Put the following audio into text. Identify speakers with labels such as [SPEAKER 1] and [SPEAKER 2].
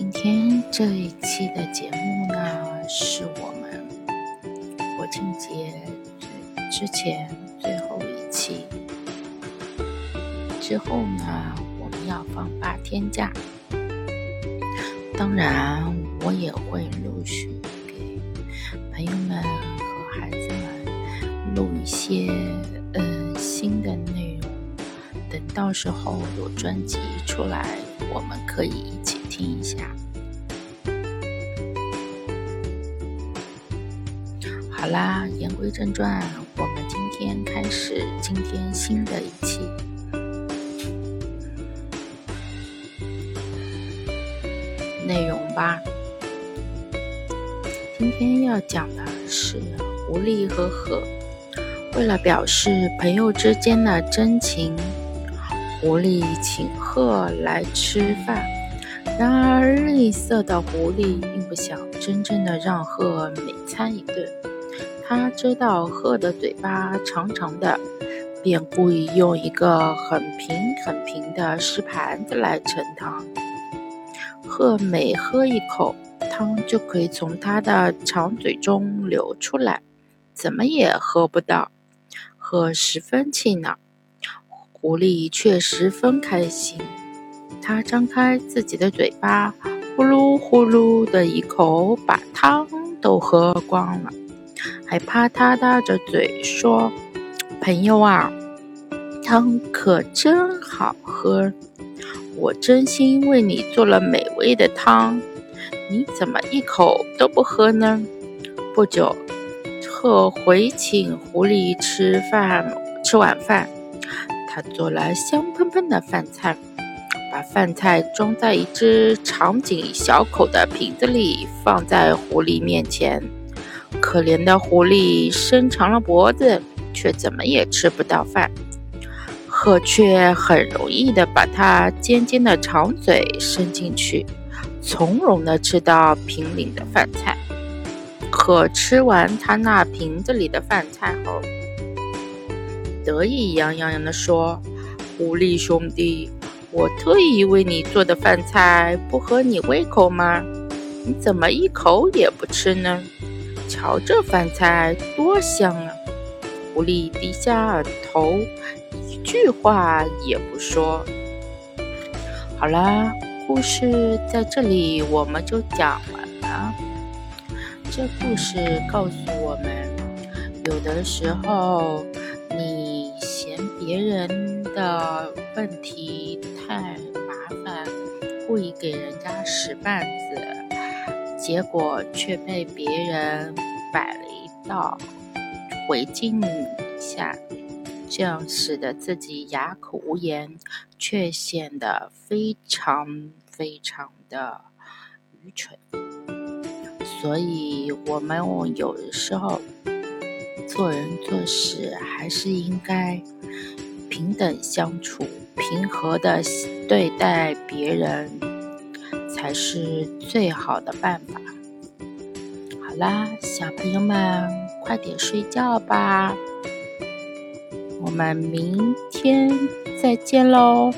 [SPEAKER 1] 今天这一期的节目呢，是我们国庆节之前最后一期。之后呢，我们要放八天假。当然，我也会陆续给朋友们和孩子们录一些嗯新的内容。等到时候有专辑出来，我们可以一起听一下。好啦，言归正传，我们今天开始今天新的一期内容吧。今天要讲的是狐狸和鹤。为了表示朋友之间的真情，狐狸请鹤来吃饭。然而吝啬的狐狸并不想真正的让鹤美餐一顿。他知道鹤的嘴巴长长的，便故意用一个很平很平的石盘子来盛汤。鹤每喝一口汤，就可以从它的长嘴中流出来，怎么也喝不到。鹤十分气恼，狐狸却十分开心。它张开自己的嘴巴，呼噜呼噜的一口把汤都喝光了。还啪嗒嗒着嘴说：“朋友啊，汤可真好喝！我真心为你做了美味的汤，你怎么一口都不喝呢？”不久，鹤回请狐狸吃饭，吃晚饭。他做了香喷喷的饭菜，把饭菜装在一只长颈小口的瓶子里，放在狐狸面前。可怜的狐狸伸长了脖子，却怎么也吃不到饭。鹤却很容易地把它尖尖的长嘴伸进去，从容地吃到瓶里的饭菜。鹤吃完他那瓶子里的饭菜后，得意洋洋地说：“狐狸兄弟，我特意为你做的饭菜不合你胃口吗？你怎么一口也不吃呢？”瞧这饭菜多香啊！狐狸低下头，一句话也不说。好了，故事在这里我们就讲完了。这故事告诉我们，有的时候别人的问题太麻烦，故意给人家使绊子。结果却被别人摆了一道回敬一下，这样使得自己哑口无言，却显得非常非常的愚蠢。所以，我们有的时候做人做事还是应该平等相处，平和的对待别人。才是最好的办法。好啦，小朋友们，快点睡觉吧。我们明天再见喽。